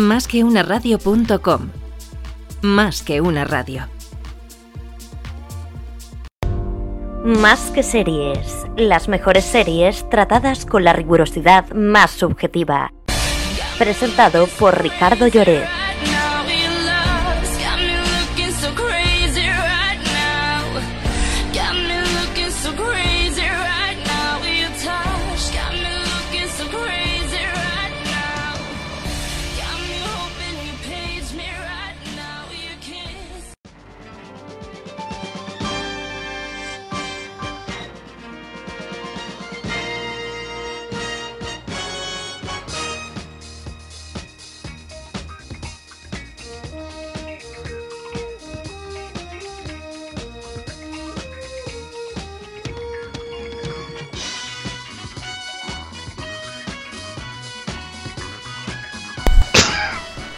Más que una radio.com. Más que una radio. Más que series, las mejores series tratadas con la rigurosidad más subjetiva. Presentado por Ricardo Lloret.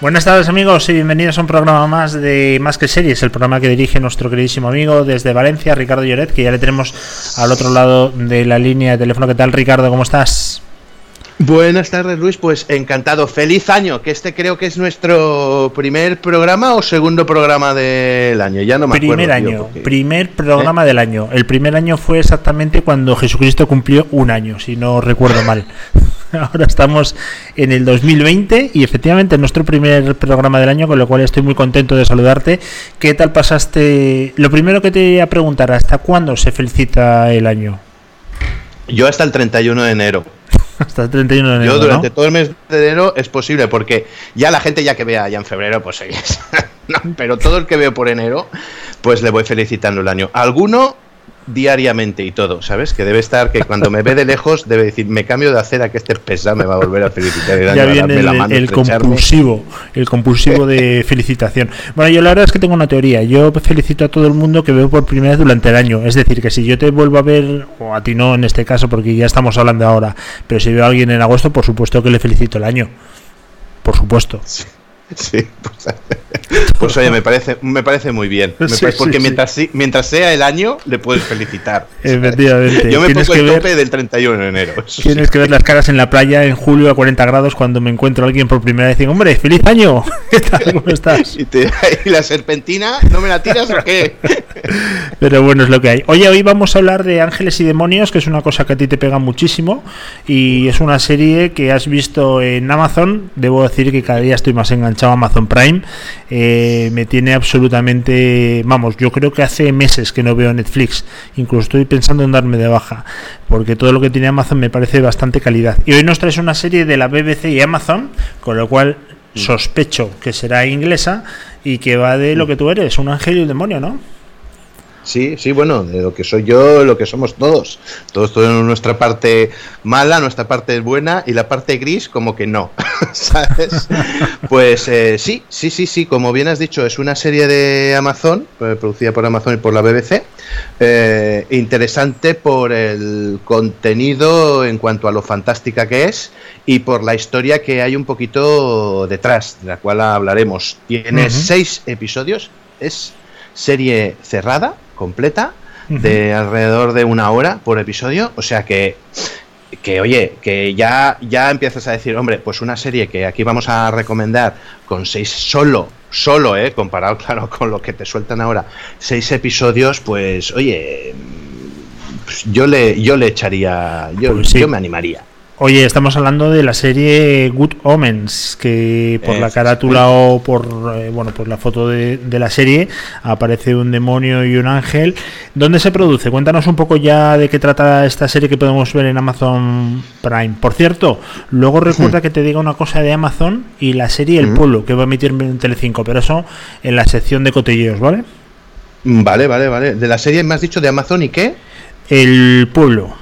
Buenas tardes amigos y bienvenidos a un programa más de Más que Series, el programa que dirige nuestro queridísimo amigo desde Valencia, Ricardo Lloret, que ya le tenemos al otro lado de la línea de teléfono. ¿Qué tal Ricardo? ¿Cómo estás? Buenas tardes Luis, pues encantado, feliz año, que este creo que es nuestro primer programa o segundo programa del año, ya no me primer acuerdo. Año, Primer programa ¿Eh? del año, el primer año fue exactamente cuando Jesucristo cumplió un año, si no recuerdo mal. Ahora estamos en el 2020 y efectivamente nuestro primer programa del año, con lo cual estoy muy contento de saludarte. ¿Qué tal pasaste? Lo primero que te voy a preguntar, ¿hasta cuándo se felicita el año? Yo hasta el 31 de enero. hasta el 31 de enero. Yo durante todo el mes de enero es posible, porque ya la gente ya que vea ya en febrero, pues es. no, pero todo el que veo por enero, pues le voy felicitando el año. Alguno diariamente y todo, ¿sabes? Que debe estar, que cuando me ve de lejos debe decir, me cambio de acera que este pesa me va a volver a felicitar. El ya viene el, mano, el compulsivo, el compulsivo de felicitación. Bueno, yo la verdad es que tengo una teoría. Yo felicito a todo el mundo que veo por primera vez durante el año. Es decir, que si yo te vuelvo a ver, o a ti no en este caso, porque ya estamos hablando ahora, pero si veo a alguien en agosto, por supuesto que le felicito el año. Por supuesto. Sí. Sí, pues, pues, oye, me parece, me parece muy bien. Me sí, parece, porque sí, mientras, sí. mientras sea el año, le puedes felicitar. Efectivamente. Yo me pongo el tope ver, del 31 de enero. Tienes que ver las caras en la playa en julio a 40 grados cuando me encuentro a alguien por primera vez y digo, hombre, feliz año. ¿Qué tal? ¿Cómo estás? ¿Y, te, ¿Y, la serpentina? ¿No me la tiras o qué? Pero bueno, es lo que hay. Oye, hoy vamos a hablar de Ángeles y Demonios, que es una cosa que a ti te pega muchísimo y es una serie que has visto en Amazon. Debo decir que cada día estoy más enganchado a Amazon Prime. Eh, me tiene absolutamente, vamos, yo creo que hace meses que no veo Netflix. Incluso estoy pensando en darme de baja, porque todo lo que tiene Amazon me parece bastante calidad. Y hoy nos traes una serie de la BBC y Amazon, con lo cual sospecho que será inglesa y que va de lo que tú eres, un ángel y un demonio, ¿no? Sí, sí, bueno, de lo que soy yo, lo que somos todos. Todos tenemos nuestra parte mala, nuestra parte buena y la parte gris como que no, ¿sabes? Pues eh, sí, sí, sí, sí, como bien has dicho, es una serie de Amazon, eh, producida por Amazon y por la BBC, eh, interesante por el contenido en cuanto a lo fantástica que es y por la historia que hay un poquito detrás, de la cual hablaremos. Tiene uh -huh. seis episodios, es serie cerrada, completa, uh -huh. de alrededor de una hora por episodio. O sea que, que oye, que ya, ya empiezas a decir, hombre, pues una serie que aquí vamos a recomendar con seis solo, solo, eh, comparado, claro, con lo que te sueltan ahora, seis episodios, pues, oye, pues yo le, yo le echaría, yo, pues sí. yo me animaría. Oye, estamos hablando de la serie Good Omens, que por es, la carátula o por eh, bueno por la foto de, de, la serie aparece un demonio y un ángel. ¿Dónde se produce? Cuéntanos un poco ya de qué trata esta serie que podemos ver en Amazon Prime. Por cierto, luego recuerda que te diga una cosa de Amazon y la serie El Pueblo, que va a emitir en Telecinco, pero eso en la sección de cotilleos, ¿vale? Vale, vale, vale. De la serie me has dicho de Amazon y qué? El Pueblo.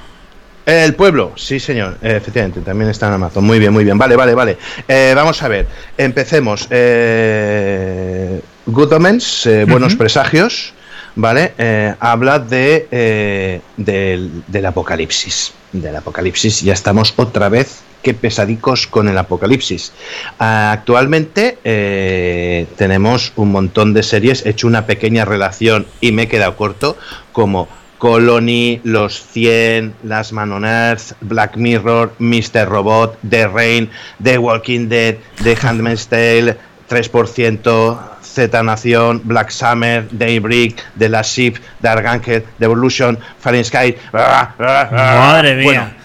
El pueblo, sí señor, efectivamente, también está en Amazon. Muy bien, muy bien. Vale, vale, vale. Eh, vamos a ver, empecemos. Eh, Good Omens, eh, Buenos uh -huh. Presagios, ¿vale? Eh, habla de, eh, del, del apocalipsis. Del apocalipsis, ya estamos otra vez qué pesadicos con el apocalipsis. Actualmente eh, tenemos un montón de series, he hecho una pequeña relación y me he quedado corto, como Colony, Los 100, Las Man on Earth, Black Mirror, Mr. Robot, The Rain, The Walking Dead, The Handmaid's Tale, 3%, Z Nación, Black Summer, Daybreak, The Last Ship, Dark Angel, The Evolution, Fahrenheit. Madre mía.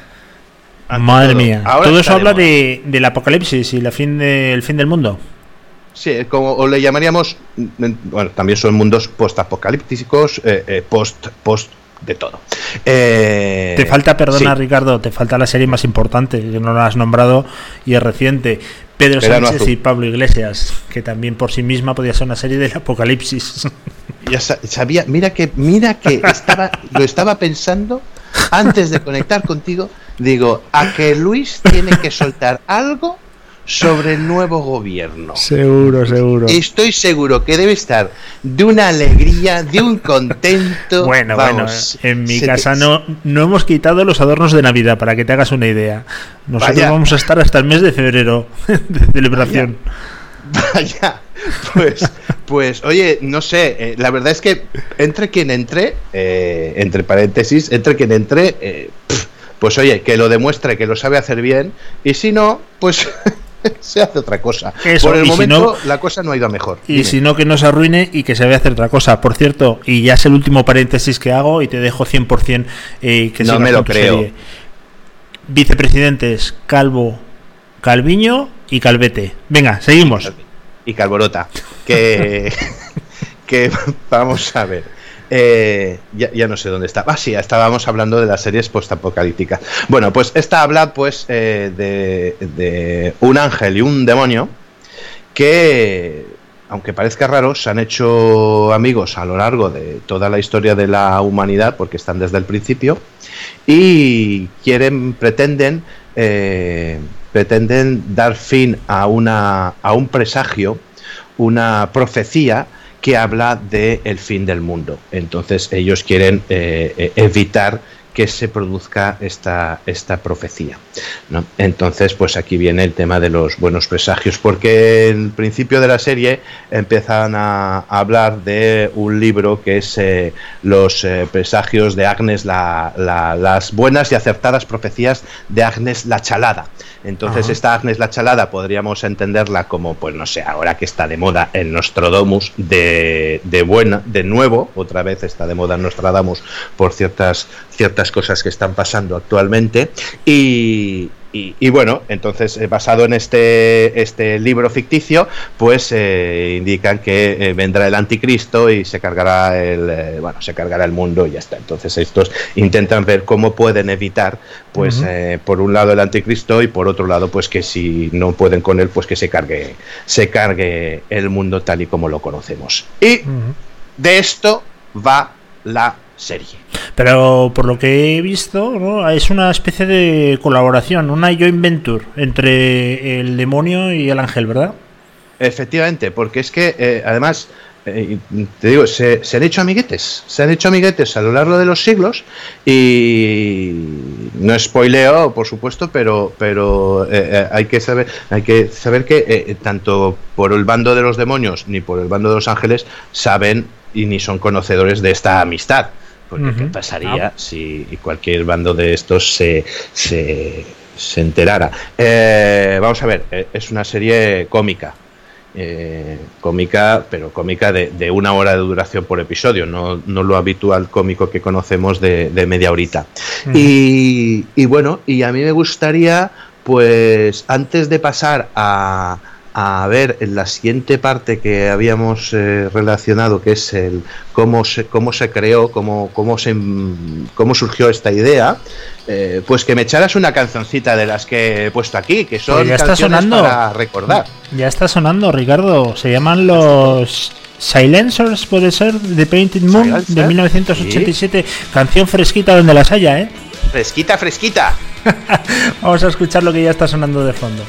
Madre mía. todo eso habla de, del apocalipsis y la fin de, el fin del mundo. Sí, como le llamaríamos, bueno, también son mundos post-apocalípticos, eh, eh, post, post de todo. Eh, te falta, perdona Ricardo, te falta la serie más importante, que no la has nombrado y es reciente. Pedro Sánchez y Pablo Iglesias, que también por sí misma podía ser una serie del apocalipsis. Ya sabía, mira que, mira que estaba, lo estaba pensando antes de conectar contigo. Digo, a que Luis tiene que soltar algo sobre el nuevo gobierno. Seguro, seguro. Estoy seguro que debe estar de una alegría, de un contento. Bueno, bueno, en mi casa no, no hemos quitado los adornos de Navidad, para que te hagas una idea. Nosotros vamos a estar hasta el mes de febrero de celebración. Vaya. Pues, pues, oye, no sé, eh, la verdad es que entre quien entre, eh, entre paréntesis, entre quien entre, eh, pues oye, que lo demuestre, que lo sabe hacer bien, y si no, pues se hace otra cosa. Por el momento la cosa no ha ido mejor. Y si no, que no se arruine y que se vaya a hacer otra cosa. Por cierto, y ya es el último paréntesis que hago y te dejo 100% eh, que No me lo creo. Vicepresidentes Calvo, Calviño y Calvete. Venga, seguimos. Y Calvorota. Que, que vamos a ver. Eh, ya, no sé dónde está. Ah, sí, estábamos hablando de las series postapocalípticas. Bueno, pues esta habla pues eh, de, un ángel y un demonio que, aunque parezca raro, se han hecho amigos a lo largo de toda la historia de la humanidad, porque están desde el principio, y quieren, pretenden, eh, pretenden dar fin a, una, a un presagio, una profecía que habla del el fin del mundo. Entonces ellos quieren eh, eh, evitar que se produzca esta, esta profecía. Entonces, pues aquí viene el tema de los buenos presagios, porque en principio de la serie empiezan a, hablar de un libro que es eh, Los presagios de Agnes, las buenas y acertadas profecías de Agnes la Chalada. Entonces, esta Agnes la Chalada podríamos entenderla como, pues no sé, ahora que está de moda el Nostradamus de, de buena, de nuevo, otra vez está de moda Nostradamus por ciertas, ciertas cosas que están pasando actualmente. Y, y, bueno, entonces eh, basado en este, este libro ficticio, pues eh, indican que eh, vendrá el anticristo y se cargará el bueno, se cargará el mundo y ya está. Entonces estos intentan ver cómo pueden evitar, pues por un lado el anticristo y por otro lado, pues que si no pueden con él, pues que se cargue, se cargue el mundo tal y como lo conocemos. Y de esto va la serie. Pero por lo que he visto, es una especie de colaboración, una joint venture entre el demonio y el ángel, ¿verdad? Efectivamente, porque es que eh, además, eh, te digo, se, han hecho amiguetes, se han hecho amiguetes a lo largo de los siglos y no spoileo, por supuesto, pero, pero eh, hay que saber, hay que saber que tanto por el bando de los demonios ni por el bando de los ángeles saben y ni son conocedores de esta amistad. Porque ¿qué pasaría ah. si cualquier bando de estos se, se, se enterara? Eh, vamos a ver, eh, es una serie cómica. Eh, cómica, pero cómica de, una hora de duración por episodio, no, no lo habitual cómico que conocemos de, media horita. y, y bueno, y a mí me gustaría, pues antes de pasar a, a ver en la siguiente parte que habíamos eh, relacionado, que es el cómo se, cómo se creó, cómo, cómo, se, cómo surgió esta idea, eh, pues que me echaras una cancioncita de las que he puesto aquí, que son pues ya está sonando. para recordar. Ya está sonando, Ricardo. Se llaman los Silencers, puede ser, de Painted Moon, de 1987. Canción fresquita donde las haya, ¿eh? Fresquita, fresquita. Vamos a escuchar lo que ya está sonando de fondo.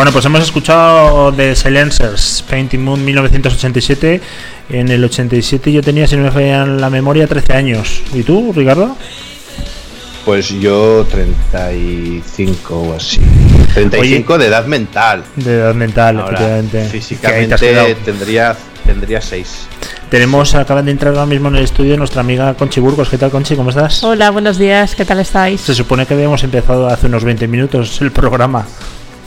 Bueno, pues hemos escuchado The Silencers, Painting Moon 1987. En el 87 yo tenía, si no me falla la memoria, 13 años. ¿Y tú, Ricardo? Pues yo 35 o así. 35 de edad mental. De edad mental, efectivamente. Físicamente tendría, tendría 6. Tenemos, acaban de entrar ahora mismo en el estudio nuestra amiga Conchi Burgos. ¿Qué tal, Conchi? ¿Cómo estás? Hola, buenos días. ¿Qué tal estáis? Se supone que habíamos empezado hace unos 20 minutos el programa.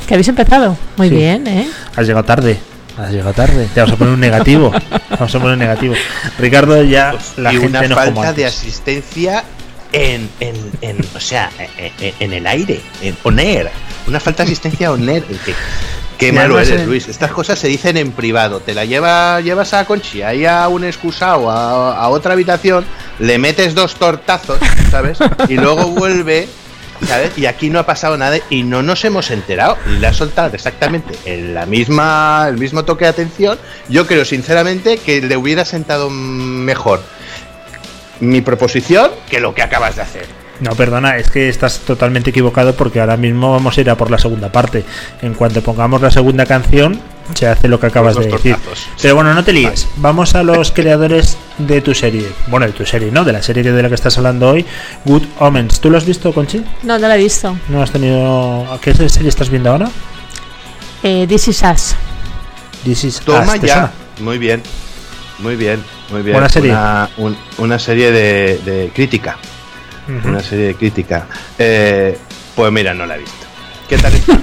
¿Que habéis empezado? Muy bien, ¿eh? Has llegado tarde. Has llegado tarde. Te vamos a poner un negativo. vamos a poner un negativo. Ricardo, ya pues, la y una falta de asistencia en, en, en, o sea, en, el aire, en poner. Una falta de asistencia on air. Qué malo eres, Luis. Estas cosas se dicen en privado. Te la lleva, llevas a Conchi ahí a un excusado, a, a otra habitación, le metes dos tortazos, ¿sabes? Y luego vuelve Y aquí no ha pasado nada y no nos hemos enterado. Y le ha soltado exactamente en la misma, el mismo toque de atención. Yo creo, sinceramente, que le hubiera sentado mejor mi proposición que lo que acabas de hacer. No, perdona, es que estás totalmente equivocado porque ahora mismo vamos a ir a por la segunda parte. En cuanto pongamos la segunda canción, se hace lo que acabas de decir. Pero bueno, no te líes. Vamos a los creadores de tu serie. Bueno, de tu serie, ¿no? De la serie de la que estás hablando hoy, Good Omens. ¿Tú lo has visto, Conchi? No, no la he visto. ¿No has tenido... ¿A qué serie estás viendo ahora? Eh, This is Us. This is Toma ya. Muy bien. Muy bien. Muy bien. Buena serie. Una, serie de crítica una serie de crítica. Eh, pues mira, no la he visto. ¿Qué tal está?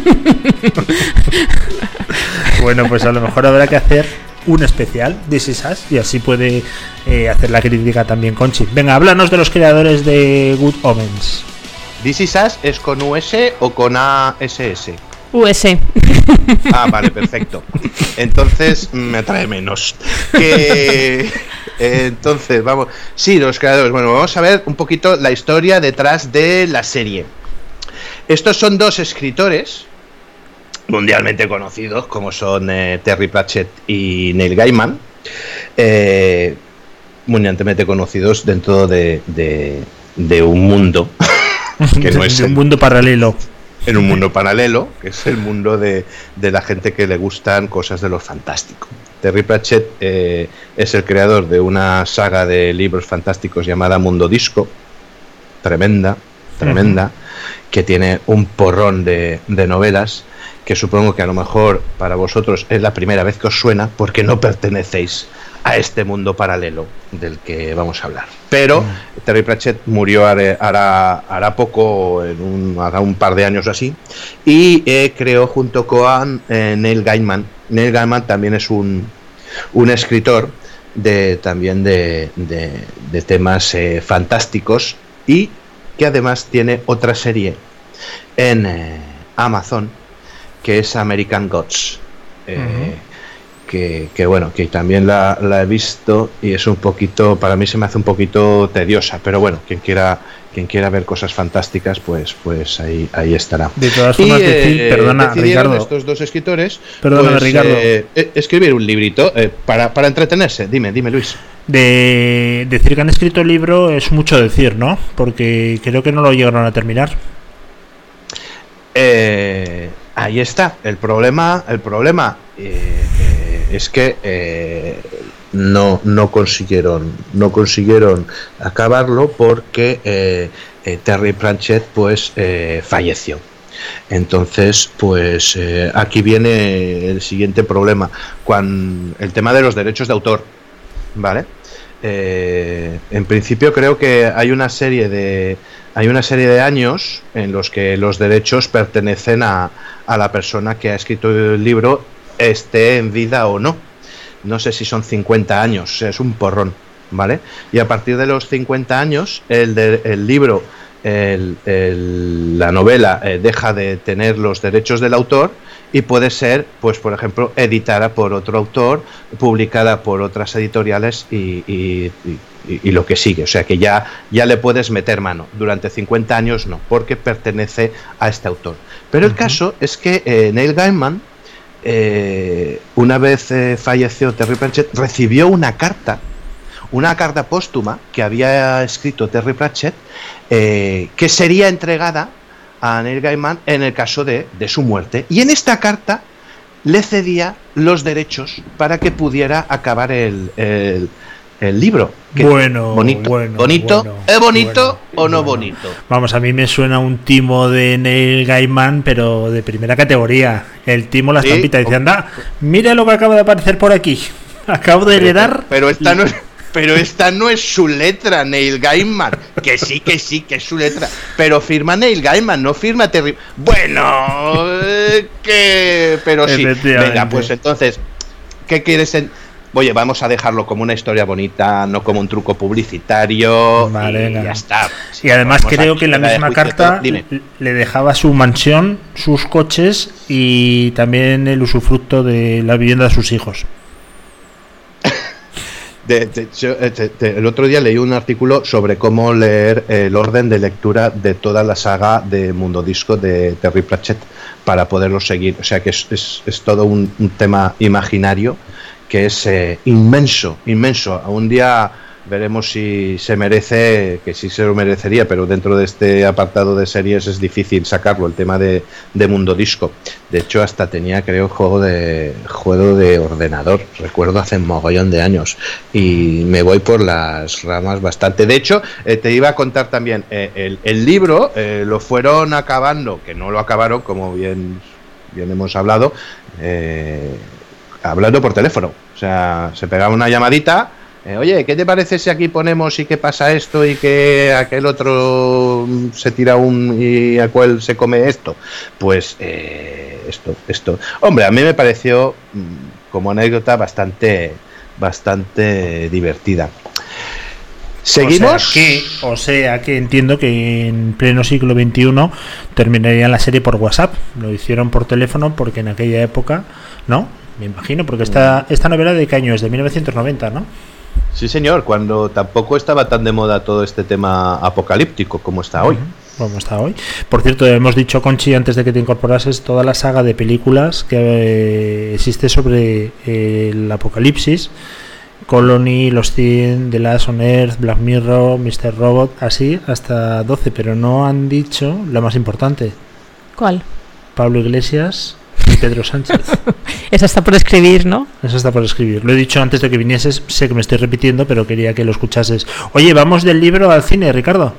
bueno, pues a lo mejor habrá que hacer un especial de Is y así puede eh, hacer la crítica también Conchi. Venga, háblanos de los creadores de Good Omens. This Is es con US o con ASS? US. Ah, vale, perfecto. Entonces me atrae menos. Que entonces, vamos. Sí, los creadores. Bueno, vamos a ver un poquito la historia detrás de la serie. Estos son dos escritores mundialmente conocidos, como son eh, Terry Pratchett y Neil Gaiman. Eh, mundialmente conocidos dentro de, de, un mundo que no es un mundo paralelo en un mundo paralelo, que es el mundo de, de, la gente que le gustan cosas de lo fantástico. Terry Pratchett eh, es el creador de una saga de libros fantásticos llamada Mundo Disco, tremenda, tremenda, que tiene un porrón de, de novelas que supongo que a lo mejor para vosotros es la primera vez que os suena porque no pertenecéis a este mundo paralelo del que vamos a hablar. Pero. Terry Pratchett murió hará, poco, en un, hará un par de años así, y eh, creó junto con eh, Neil Gaiman. Neil Gaiman también es un, un escritor de, también de, de, temas eh, fantásticos y que además tiene otra serie en Amazon que es American Gods. Que, bueno, que también la, he visto y es un poquito, para mí se me hace un poquito tediosa, pero bueno, quien quiera quien quiera ver cosas fantásticas, pues pues ahí ahí estará. De todas formas, decir, eh, perdona, Ricardo. Estos dos escritores, perdona, pues, Ricardo. Eh, eh, escribir un librito para, para entretenerse. Dime, dime, Luis. De decir que han escrito el libro es mucho decir, ¿no? Porque creo que no lo llegaron a terminar. ahí está. El problema, el problema es que eh, no, no consiguieron no consiguieron acabarlo porque eh, eh, Terry Pratchett pues falleció entonces pues aquí viene el siguiente problema cuando el tema de los derechos de autor vale en principio creo que hay una serie de hay una serie de años en los que los derechos pertenecen a, a la persona que ha escrito el libro esté en vida o no. No sé si son 50 años, es un porrón, ¿vale? Y a partir de los 50 años, el, el libro, la novela eh, deja de tener los derechos del autor y puede ser, pues por ejemplo, editada por otro autor, publicada por otras editoriales y, lo que sigue. O sea que ya, ya le puedes meter mano. Durante 50 años no, porque pertenece a este autor. Pero el caso es que eh, Neil Gaiman eh, una vez eh, falleció Terry Pratchett, recibió una carta, una carta póstuma que había escrito Terry Pratchett, eh, que sería entregada a Neil Gaiman en el caso de, su muerte. Y en esta carta le cedía los derechos para que pudiera acabar el- el libro. Que Bueno, bonito, bueno, bonito, bueno, ¿es bonito bueno, o no bonito? Vamos, a mí me suena un timo de Neil Gaiman, pero de primera categoría. El timo, la Sí. estampita, dice, anda, mira lo que acaba de aparecer por aquí. Acabo de heredar... Pero esta no es, pero esta no es su letra, Neil Gaiman. Que sí, que sí, que es su letra. Pero firma Neil Gaiman, no firma Terry. Bueno, eh, que. Pero sí. Venga, pues entonces, ¿qué quieres? en- Oye, vamos a dejarlo como una historia bonita, no como un truco publicitario. Vale, y ya está. Y además creo que en la misma juicio, carta todo. Le dejaba su mansión, sus coches y también el usufructo de la vivienda de sus hijos. De- de- yo, eh, el otro día leí un artículo sobre cómo leer el orden de lectura de toda la saga de Mundo Disco de Terry Pratchett para poderlo seguir. O sea que es, es- es todo un, un tema imaginario que es eh, inmenso, inmenso. Un día veremos si se merece, que sí se lo merecería, pero dentro de este apartado de series es difícil sacarlo, el tema de, de Mundo Disco. De hecho, hasta tenía, creo, juego de juego de ordenador. Recuerdo hace un mogollón de años. Y me voy por las ramas bastante. De hecho, eh, te iba a contar también, eh, el, el libro eh, lo fueron acabando, que no lo acabaron, como bien, bien hemos hablado, eh, hablando por teléfono. O sea, se pegaba una llamadita. eh, Oye, ¿qué te parece si aquí ponemos y que pasa esto y que aquel otro mm, se tira un y aquel se come esto? Pues eh, esto, esto. Hombre, a mí me pareció mm, como anécdota bastante, bastante divertida. ¿Seguimos? O sea, que, o sea que entiendo que en pleno siglo XXI terminarían la serie por WhatsApp. Lo hicieron por teléfono porque en aquella época, ¿no? Me imagino, porque esta, esta novela de qué año es, de 1990, ¿no? Sí, señor, cuando tampoco estaba tan de moda todo este tema apocalíptico como está hoy. Como está hoy. Por cierto, hemos dicho, Conchi, antes de que te incorporases, toda la saga de películas que eh, existe sobre eh, el apocalipsis. Colony, Los 100, The Last on Earth, Black Mirror, Mr. Robot, así hasta 12, pero no han dicho la más importante. ¿Cuál? Pablo Iglesias Pedro Sánchez. Esa está por escribir, ¿no? Eso está por escribir. Lo he dicho antes de que vinieses, sé que me estoy repitiendo, pero quería que lo escuchases. Oye, vamos del libro al cine, Ricardo.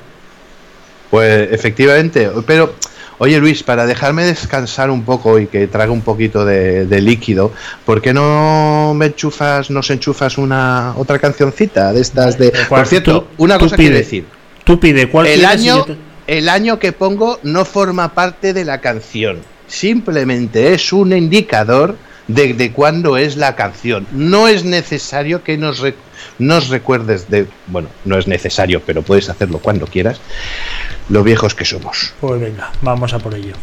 Pues efectivamente, pero oye Luis, para dejarme descansar un poco y que traga un poquito de, de líquido, ¿por qué no me enchufas, nos enchufas una otra cancioncita de estas de... Por cierto, Tú- una cosa pide. que decir. Tú pide cuál El año, te- el año que pongo no forma parte de la canción. Simplemente es un indicador de, de cuándo es la canción. No es necesario que nos, re- nos recuerdes de... Bueno, no es necesario, pero puedes hacerlo cuando quieras. Lo viejos que somos. Pues venga, vamos a por ello.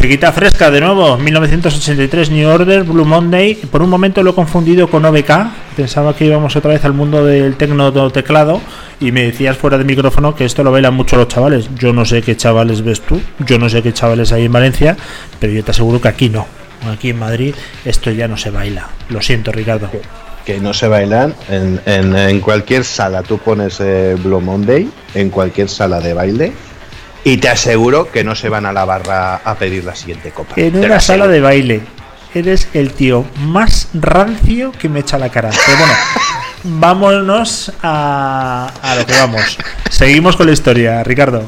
Musiquita fresca de nuevo, 1983 New Order, Blue Monday. Por un momento lo he confundido con OBK, pensaba que íbamos otra vez al mundo del tecno teclado y me decías fuera de micrófono que esto lo bailan mucho los chavales. Yo no sé qué chavales ves tú, yo no sé qué chavales hay en Valencia, pero yo te aseguro que aquí no. Aquí en Madrid esto ya no se baila. Lo siento, Ricardo. Que no se bailan en, cualquier sala. Tú pones eh, Blue Monday en cualquier sala de baile y te aseguro que no se van a la barra a pedir la siguiente copa. En una sala de baile. Eres el tío más rancio que me echa la cara. Pero bueno, vámonos a, a lo que vamos. Seguimos con la historia, Ricardo.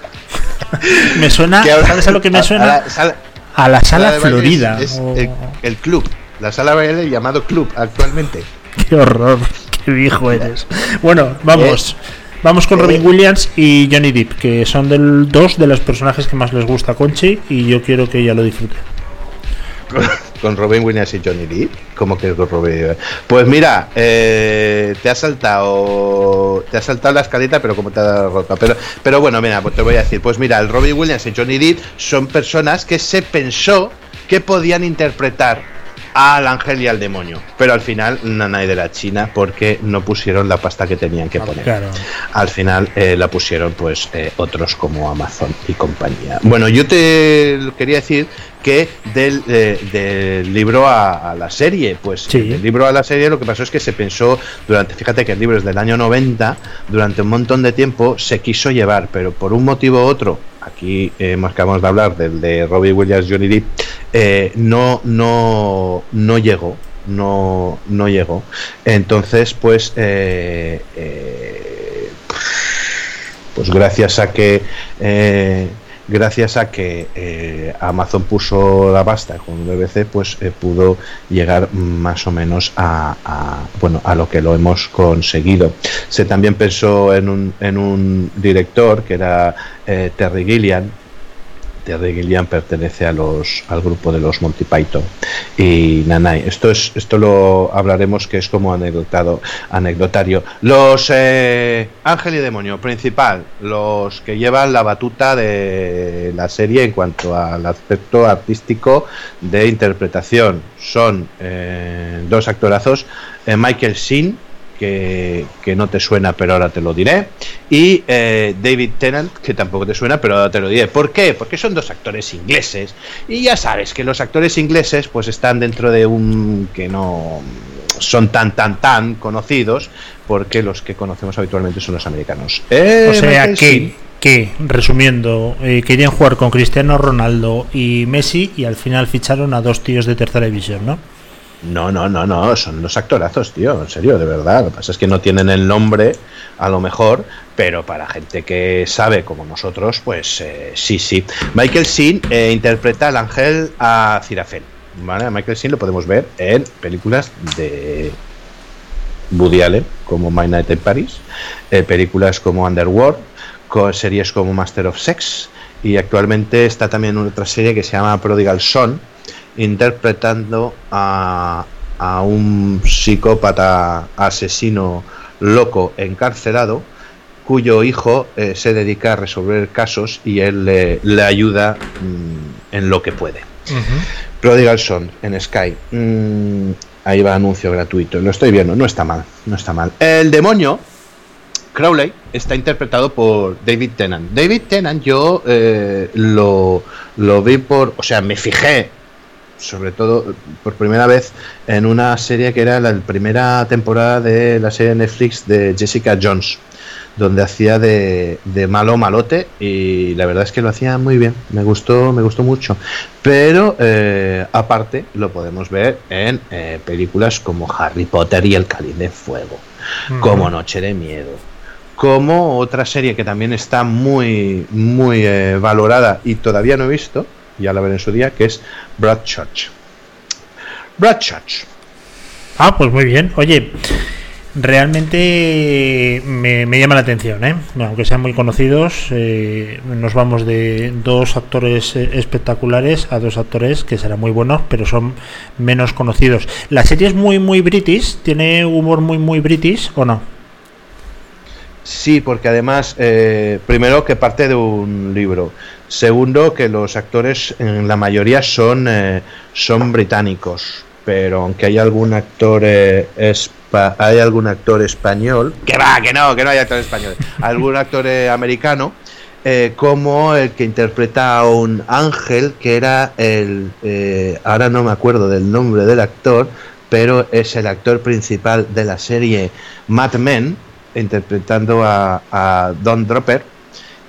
Me suena, ¿sabes a lo que me suena? a la sala- A la sala de baile Florida. Es, es Oh, el, el club. La sala de baile llamado club actualmente. Qué horror, qué viejo eres. Bueno, vamos. Eh, Vamos con. Robin Williams y Johnny Depp, que son del, dos de los personajes que más les gusta a Conchi y yo quiero que ella lo disfrute. Con, Robin Williams y Johnny Depp. ¿Cómo que con Robin? Pues mira, eh, te ha saltado. Te ha saltado la escaleta, pero como te ha dado rota. Pero, pero bueno, mira, pues te voy a decir. Pues mira, el Robin Williams y Johnny Depp son personas que se pensó que podían interpretar al ángel y al demonio. Pero al final, nanay de la China, porque no pusieron la pasta que tenían que poner. Claro. Al final eh, la pusieron pues eh, otros como Amazon y compañía. Bueno, yo te quería decir que del, eh, del libro a, a la serie, pues Sí. del libro a la serie lo que pasó es que se pensó durante, fíjate que el libro es del año 90, durante un montón de tiempo se quiso llevar, pero por un motivo u otro, aquí eh, más que acabamos de hablar del de Robbie Williams, Johnny Depp, eh, no, no, no llegó, no, no llegó. Entonces, pues, eh, pues gracias a que eh, gracias a que eh, Amazon puso la pasta con BBC, pues eh, pudo llegar más o menos a, a, bueno a lo que lo hemos conseguido. Se también pensó en un, en un director que era eh, Terry Gilliam. Terry Gilliam pertenece a los, al grupo de los Monty Python y Nanai. Esto es esto lo hablaremos que es como anecdotado, anecdotario. Los eh, Ángel y Demonio principal, los que llevan la batuta de la serie en cuanto al aspecto artístico de interpretación son eh, dos actorazos, eh, Michael Sheen que, que, no te suena, pero ahora te lo diré. Y eh, David Tennant, que tampoco te suena, pero ahora te lo diré. ¿Por qué? Porque son dos actores ingleses. Y ya sabes que los actores ingleses pues están dentro de un que no son tan tan tan conocidos porque los que conocemos habitualmente son los americanos. Eh, o sea que, que, resumiendo, eh, querían jugar con Cristiano Ronaldo y Messi y al final ficharon a dos tíos de tercera división, ¿no? No, no, no, no, son los actorazos, tío, en serio, de verdad. Lo que pasa es que no tienen el nombre, a lo mejor, pero para gente que sabe como nosotros, pues eh, sí, sí. Michael Sheen eh, interpreta al ángel a Cirafel. ¿vale? A Michael Sheen lo podemos ver en películas de Woody Allen, como My Night in Paris, eh, películas como Underworld, series como Master of Sex, y actualmente está también en otra serie que se llama Prodigal Son, interpretando a, a un psicópata asesino loco encarcelado cuyo hijo eh, se dedica a resolver casos y él le, le ayuda mmm, en lo que puede. Uh -huh. Prodigal Son en Sky. Mm, ahí va anuncio gratuito. Lo estoy viendo, no está mal, no está mal. El demonio Crowley está interpretado por David Tennant. David Tennant yo eh, lo, lo vi por, o sea, me fijé sobre todo por primera vez en una serie que era la primera temporada de la serie de Netflix de Jessica Jones, donde hacía de, de, malo malote y la verdad es que lo hacía muy bien, me gustó, me gustó mucho. Pero eh, aparte lo podemos ver en eh, películas como Harry Potter y el Cáliz de Fuego, uh -huh. como Noche de Miedo, como otra serie que también está muy, muy eh, valorada y todavía no he visto, ya la veré en su día, que es Broadchurch. Broadchurch. Ah, pues muy bien. Oye, realmente me, me llama la atención, ¿eh? aunque sean muy conocidos, eh, nos vamos de dos actores eh, espectaculares a dos actores que serán muy buenos, pero son menos conocidos. ¿La serie es muy, muy british? ¿Tiene humor muy, muy british o no? Sí, porque además, eh, primero que parte de un libro. Segundo, que los actores en la mayoría son, eh, son británicos. Pero aunque hay algún actor eh, espa- hay algún actor español. Que va, que no, que no hay actor español. algún actor eh, americano. eh, como el que interpreta a un ángel que era el ahora no me acuerdo del nombre del actor pero es el actor principal de la serie Mad Men interpretando a, a Don Dropper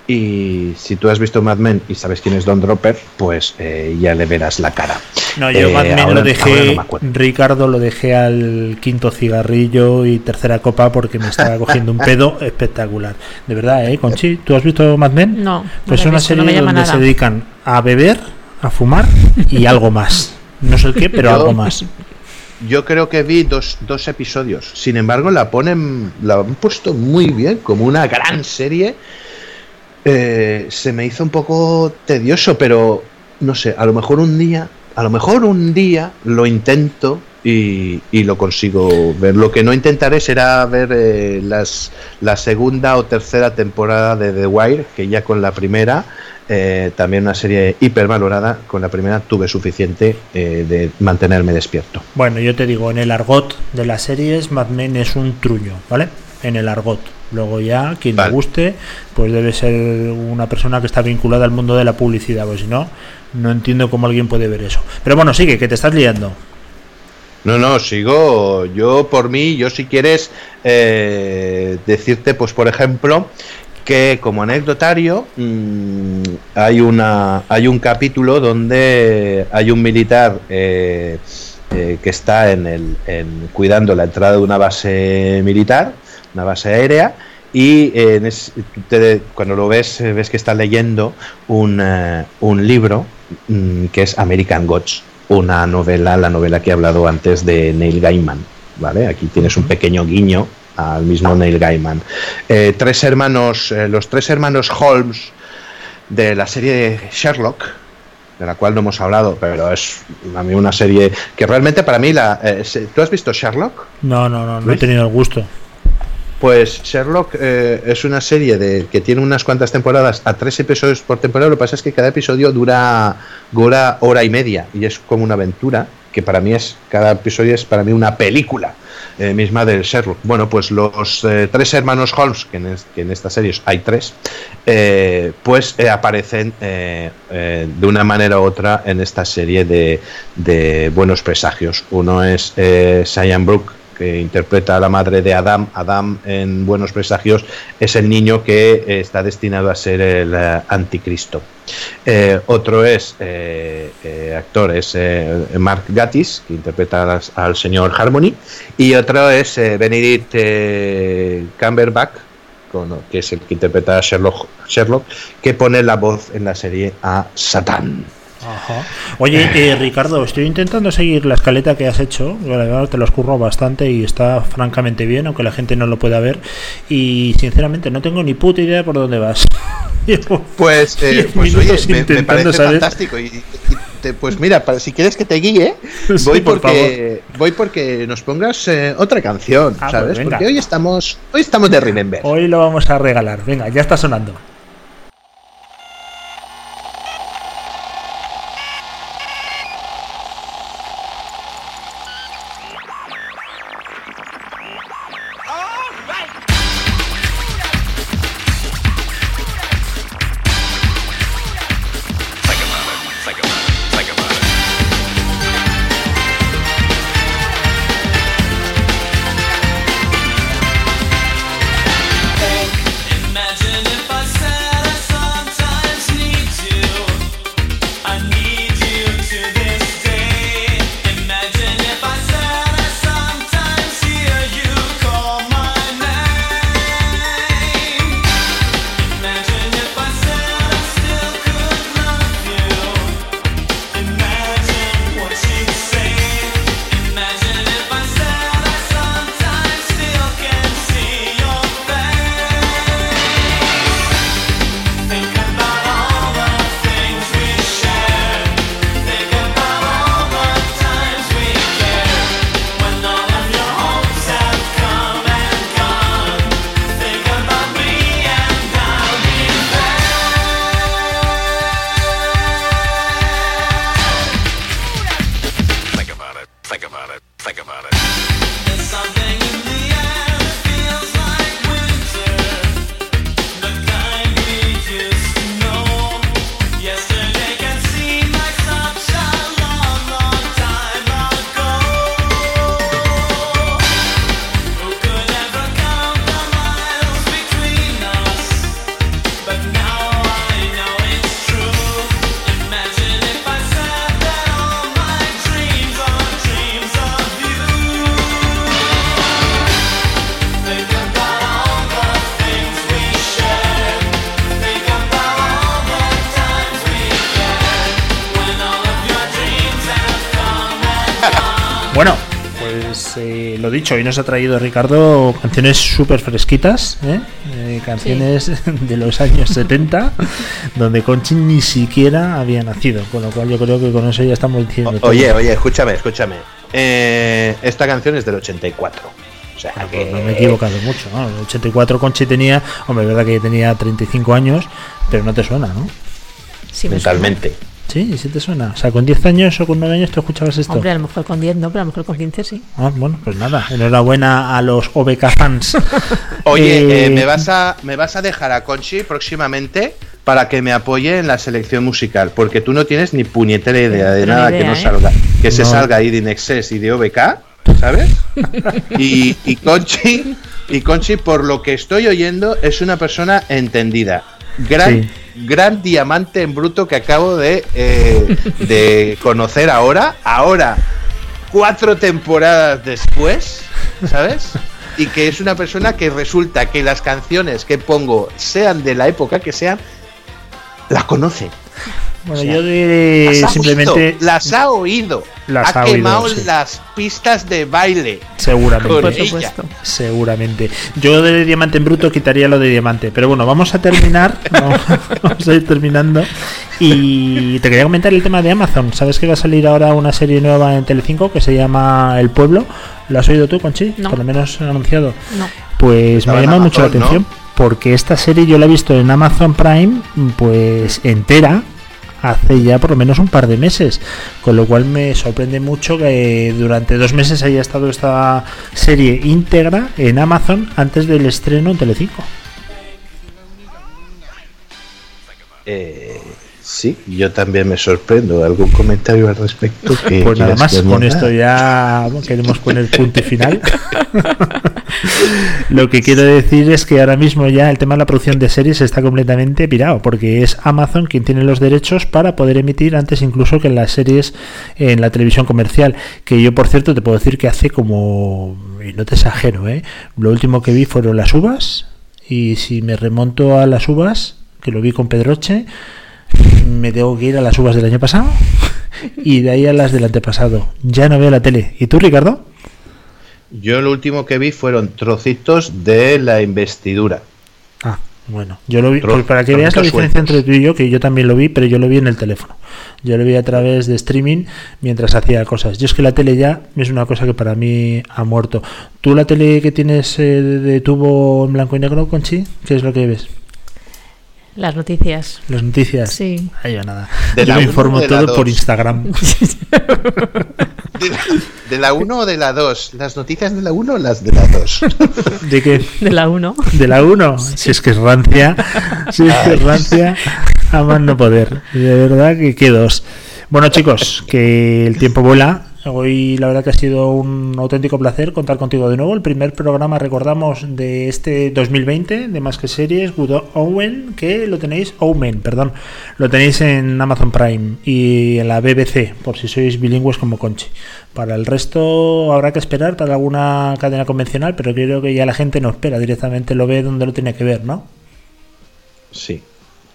y si tú has visto Mad Men y sabes quién es Don Dropper pues eh, ya le verás la cara No, yo Eh, Mad Men ahora- lo dejé, no. Ricardo lo dejé al quinto cigarrillo y tercera copa porque me estaba cogiendo un pedo espectacular. De verdad, ¿eh, Conchi? ¿Tú has visto Mad Men? No, Pues es una serie no donde nada. se dedican a beber, a fumar y algo más. No sé el qué, pero Yo- algo más. yo creo que vi dos, dos episodios sin embargo la ponen la han puesto muy bien como una gran serie Eh, se me hizo un poco tedioso pero no sé a lo mejor un día a lo mejor un día lo intento y, y lo consigo ver. Lo que no intentaré será ver eh, las, la segunda o tercera temporada de The Wire, que ya con la primera, eh, también una serie hipervalorada, con la primera tuve suficiente eh, de mantenerme despierto. Bueno, yo te digo, en el argot de las series, Mad Men es un truño, ¿vale? En el argot. Luego ya, quien Vale. le guste, pues debe ser una persona que está vinculada al mundo de la publicidad, pues si no, no entiendo cómo alguien puede ver eso. Pero bueno, sigue, que te estás liando. No, no, sigo. Yo por mí, yo si quieres eh, decirte, pues por ejemplo, que como anecdotario mm, hay una hay un capítulo donde hay un militar eh, eh, que está en el en, cuidando la entrada de una base militar, una base aérea. Y eh, en es- te- cuando lo ves, eh, ves que está leyendo un, eh, un libro mm, que es American Gods, una novela, la novela que he hablado antes de Neil Gaiman. ¿vale? Aquí tienes un pequeño guiño al mismo Neil Gaiman. Eh, tres hermanos, eh, los tres hermanos Holmes de la serie de Sherlock, de la cual no hemos hablado, pero es a mí una serie que realmente para mí la. eh, ¿Tú has visto Sherlock? No, no, no, no he tenido el gusto. Pues Sherlock eh, es una serie de que tiene unas cuantas temporadas a tres episodios por temporada. Lo que pasa es que cada episodio dura, hora y media y es como una aventura que para mí es cada episodio es para mí una película eh, misma del Sherlock. Bueno, pues los eh, tres hermanos Holmes que en, es- que hay tres, eh, pues eh, aparecen de una manera u otra en esta serie de, de buenos presagios. Uno es Cyan Brooke que interpreta a la madre de Adam. Adam en Buenos Presagios es el niño que eh, está destinado a ser el eh, anticristo. Eh, otro es eh, actor, es Mark Gatiss, que interpreta al, señor Harmony. Y otro es Benedict Cumberbatch, que es el que interpreta a Sherlock, Sherlock, que pone la voz en la serie a Satán. Ajá. Oye, eh, Ricardo, estoy intentando seguir la escaleta que has hecho. Verdad, te lo escurro bastante y está francamente bien, aunque la gente no lo pueda ver. Y sinceramente, no tengo ni puta idea por dónde vas. Pues, eh, pues oye, minutos me, me intentando parece saber. fantástico. Y, y te- pues mira, para, si quieres que te guíe, Sí, voy por porque voy porque nos pongas eh, otra canción, Ah, pues ¿sabes? venga. porque hoy estamos hoy estamos de Remember. Hoy lo vamos a regalar. Venga, ya está sonando. Lo dicho, hoy nos ha traído Ricardo canciones súper fresquitas, ¿eh? Eh, canciones de los años 70, donde Conchi ni siquiera había nacido, con lo cual yo creo que con eso ya estamos diciendo. O- todo. oye, oye, escúchame, escúchame. Eh, esta canción es del 84. O sea, Ah, que pues no me he equivocado mucho, ¿no? El 84 Conchi tenía, hombre, es verdad que tenía 35 años, pero no te suena, ¿no? Sí, me Sí, sí te suena. O sea, con 10 años o con 9 años tú escuchabas esto. Hombre, a lo mejor con 10 no, pero a lo mejor con 15 sí. Ah, bueno, pues nada, enhorabuena a los OBK fans. Oye, Eh, eh, ¿me, vas a, ¿me vas a dejar a Conchi próximamente para que me apoye en la selección musical? Porque tú no tienes ni puñetera idea de Pero nada que no ¿eh? salga. Que se salga ahí de Inexcess y de OBK, ¿sabes? Y, y Conchi, y Conchi, por lo que estoy oyendo, es una persona entendida. Gran, Sí. Gran diamante en bruto que acabo de, eh, de conocer ahora. Ahora, cuatro temporadas después, ¿sabes? Y que es una persona que resulta que las canciones que pongo, sean de la época que sean, las conoce. Bueno, O sea, yo de Las ha simplemente oído, las ha oído. Las ha ha oído, quemado sí. las pistas de baile. seguramente. Por supuesto. Seguramente. Yo de diamante en bruto quitaría lo de diamante. Pero bueno, vamos a terminar. vamos, a ir terminando. Y te quería comentar el tema de Amazon. ¿Sabes que va a salir ahora una serie nueva en Telecinco que se llama El Pueblo? ¿Lo has oído tú, Conchi? No. Por lo menos anunciado. No. Pues me llama mucho la atención. Porque esta serie yo la he visto en Amazon Prime, pues entera, hace ya por lo menos un par de meses. Con lo cual me sorprende mucho que durante dos meses haya estado esta serie íntegra en Amazon antes del estreno en Telecinco. Eh, sí, yo también me sorprendo. ¿Algún comentario al respecto? Que Pues nada más, que con esto ya queremos poner punto y final. Lo que quiero decir es que ahora mismo ya el tema de la producción de series está completamente pirado, porque es Amazon quien tiene los derechos para poder emitir antes incluso que las series en la televisión comercial. Que yo, por cierto, te puedo decir que hace como, y no te exagero, ¿eh? lo último que vi fueron las uvas, y si me remonto a las uvas, que lo vi con Pedroche, me tengo que ir a las uvas del año pasado y de ahí a las del antepasado. Ya no veo la tele. ¿Y tú, Ricardo? Yo lo último que vi fueron trocitos de la investidura. Ah, bueno, yo lo vi, Tro- pues para que veas la diferencia sueltos. entre tú y yo, que yo también lo vi, pero yo lo vi en el teléfono. Yo lo vi a través de streaming mientras hacía cosas. Yo es que la tele ya es una cosa que para mí ha muerto. ¿Tú la tele que tienes eh, de tubo en blanco y negro, Conchi? ¿Qué es lo que ves? Las noticias. Las noticias. Sí. Ahí va nada. De yo la me uno informo o de la todo por dos? Instagram. ¿De, de la 1 o de la 2? ¿Las noticias de la 1 o las de la 2? ¿De qué? De la 1. De la 1, si es que es rancia, si es que es rancia, a más no poder. De verdad que qué dos. Bueno, chicos, que el tiempo vuela. Hoy la verdad que ha sido un auténtico placer contar contigo de nuevo. El primer programa, recordamos, de este 2020 de Más que Series, Good Owen, que lo tenéis, Omen, perdón, lo tenéis en Amazon Prime y en la BBC, por si sois bilingües como Conchi. Para el resto habrá que esperar para alguna cadena convencional, pero creo que ya la gente no espera, directamente lo ve donde lo tiene que ver, ¿no? Sí,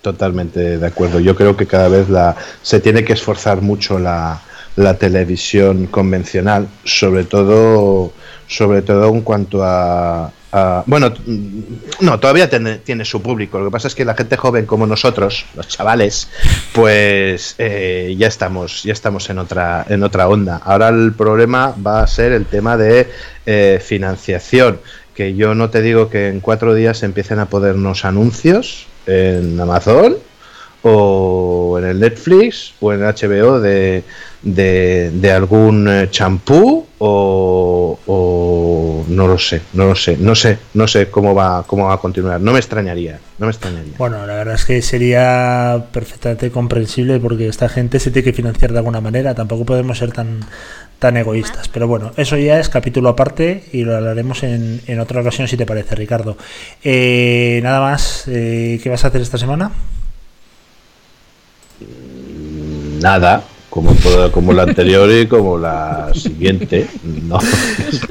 totalmente de acuerdo. Yo creo que cada vez la, se tiene que esforzar mucho la, la televisión convencional, sobre todo, sobre todo en cuanto a, a- bueno, no, todavía tiene, tiene su público. Lo que pasa es que la gente joven como nosotros, los chavales, pues eh, ya estamos, ya estamos en otra, en otra onda. Ahora el problema va a ser el tema de eh, financiación. Que yo no te digo que en cuatro días empiecen a ponernos anuncios en Amazon o en el Netflix o en HBO de, de, de algún eh, champú o, o no lo sé, no lo sé, no sé, no sé cómo va, cómo va a continuar. No me extrañaría, no me extrañaría. Bueno, la verdad es que sería perfectamente comprensible porque esta gente se tiene que financiar de alguna manera. Tampoco podemos ser tan tan egoístas. Pero bueno, eso ya es capítulo aparte y lo hablaremos en, en otra ocasión si te parece, Ricardo. Eh, nada más, eh, ¿qué vas a hacer esta semana? Nada, como toda, como la anterior y como la siguiente. No.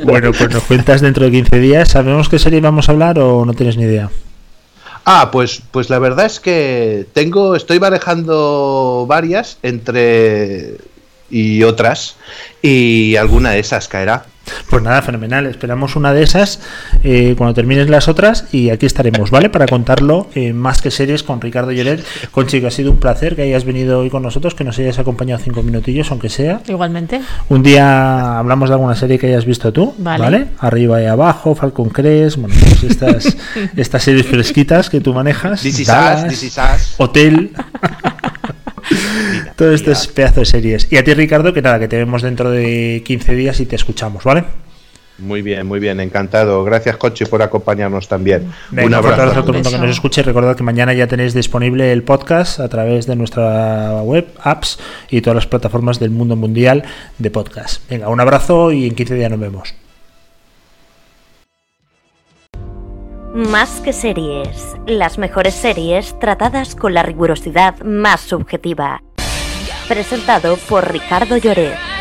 Bueno, pues nos cuentas dentro de 15 días. ¿Sabemos qué serie vamos a hablar o no tienes ni idea? Ah, pues, pues la verdad es que tengo, estoy barajando varias entre y otras, y alguna de esas caerá. Pues nada, fenomenal. Esperamos una de esas eh, cuando termines las otras y aquí estaremos, ¿vale? Para contarlo en más que series con Ricardo Lloret. Conchi, que ha sido un placer que hayas venido hoy con nosotros, que nos hayas acompañado cinco minutillos, aunque sea. Igualmente. Un día hablamos de alguna serie que hayas visto tú, ¿vale? Vale. Arriba y abajo, Falcon Crest, bueno, pues estas, estas series fresquitas que tú manejas. This is us, this is us. Hotel. Mira, Todo mira. esto es pedazo de series. Y a ti, Ricardo, que nada, que te vemos dentro de 15 días y te escuchamos, ¿vale? Muy bien, muy bien, encantado. Gracias, Coche, por acompañarnos también. Venga, un abrazo a todo el mundo que nos escuche. Recordad que mañana ya tenéis disponible el podcast a través de nuestra web, apps y todas las plataformas del mundo mundial de podcast. Venga, un abrazo y en 15 días nos vemos. Más que series, las mejores series tratadas con la rigurosidad más subjetiva. Presentado por Ricardo Lloret.